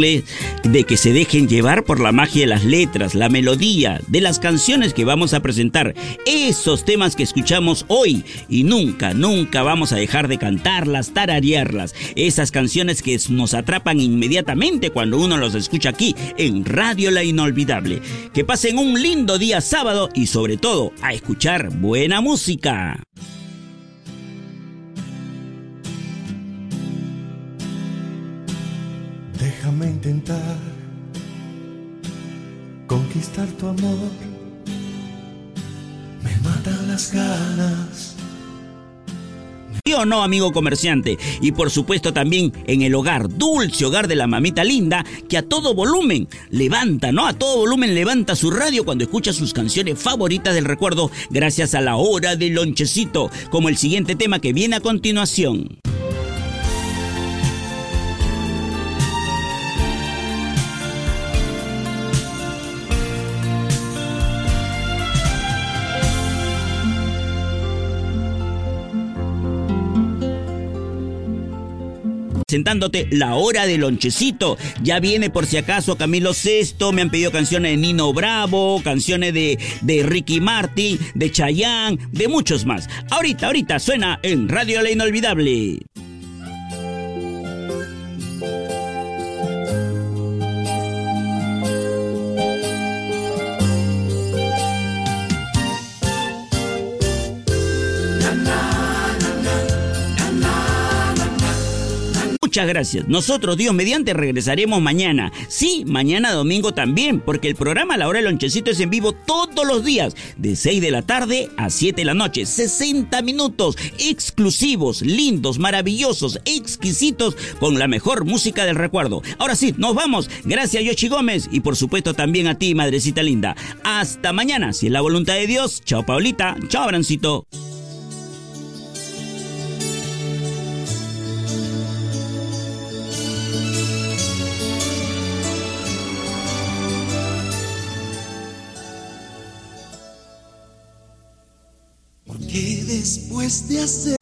de que se dejen llevar por la magia de las letras, la melodía, de las canciones que vamos a presentar, esos temas que escuchamos hoy y nunca, nunca vamos a dejar de cantarlas, tararearlas, esas canciones que nos atrapan inmediatamente cuando uno los escucha aquí en Radio La Inolvidable. Que pasen un lindo día sábado y sobre todo a escuchar buena música. Déjame intentar conquistar tu amor. Me matan las ganas. ¿Sí o no, amigo comerciante? Y por supuesto también en el hogar, dulce hogar de la mamita linda, que a todo volumen levanta, ¿no? A todo volumen levanta su radio cuando escucha sus canciones favoritas del recuerdo, gracias a la hora del lonchecito, como el siguiente tema que viene a continuación. Presentándote la hora del lonchecito. Ya viene por si acaso Camilo Sesto, me han pedido canciones de Nino Bravo, canciones de, de Ricky Martin, de Chayanne, de muchos más. Ahorita, ahorita suena en Radio La Inolvidable. Muchas gracias. Nosotros, Dios mediante, regresaremos mañana. Sí, mañana domingo también, porque el programa La Hora del Lonchecito es en vivo todos los días, de 6 de la tarde a 7 de la noche. 60 minutos exclusivos, lindos, maravillosos, exquisitos, con la mejor música del recuerdo. Ahora sí, nos vamos. Gracias, Yoshi Gómez, y por supuesto también a ti, madrecita linda. Hasta mañana, si es la voluntad de Dios. Chao, Paulita. Chao, Abrancito. después de hacer